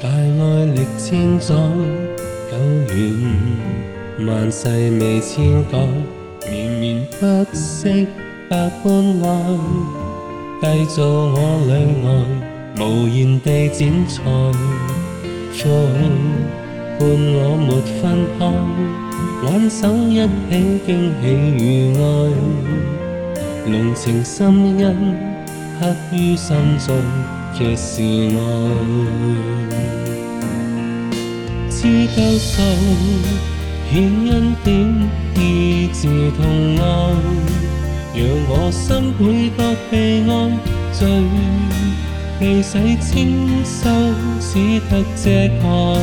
大爱历千载，久远万世未迁改，绵绵不息百般爱，继续我侣爱，无言地展裁，风伴我没分开，挽手一起惊喜与爱，浓情深恩刻于心中。کسی را 知兜售，顯恩典醫治痛哀，讓我心倍覺被安罪，被洗清修，只得遮蓋。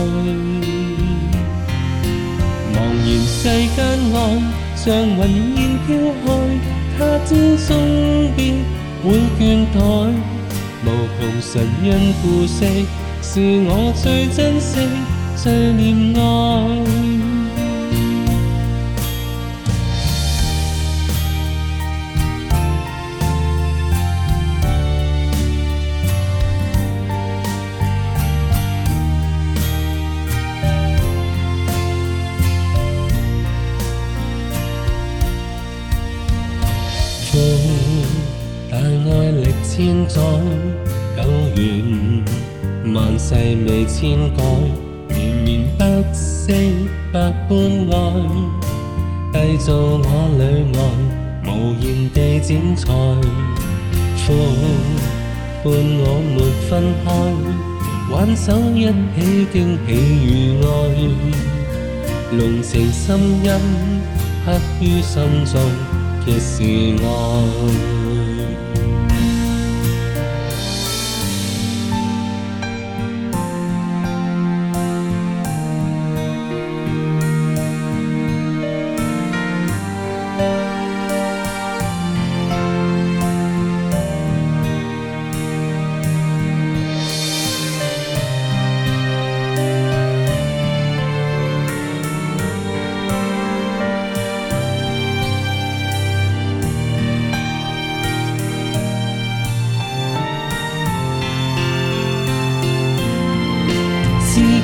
茫然世間愛，像雲煙飄開，他朝終必會倦怠。無窮神恩顧惜，是我最珍惜、最念愛。但爱历千载久远，万世未迁改，绵绵不息百般爱，缔造我两岸，无言地剪裁，苦伴我没分开，挽手一起经喜与爱，浓情深恩刻于心中，即是爱。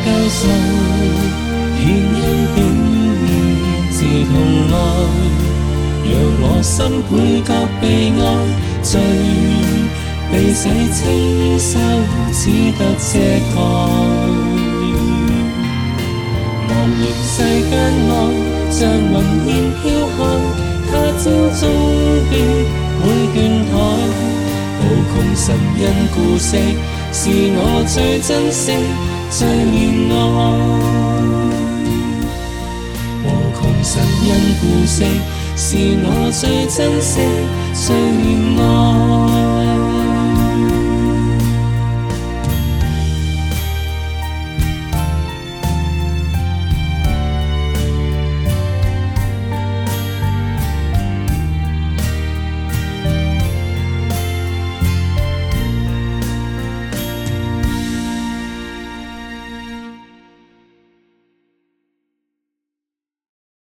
交秀，献殷景意，是同愛，讓我心倍覺被愛，罪被洗清修，只得遮蓋。茫然世間愛，像雲煙飄開，他朝終必會倦怠。無窮神恩顧惜，是我最珍惜。最怜爱，无穷神恩故事，是我最珍惜、最爱。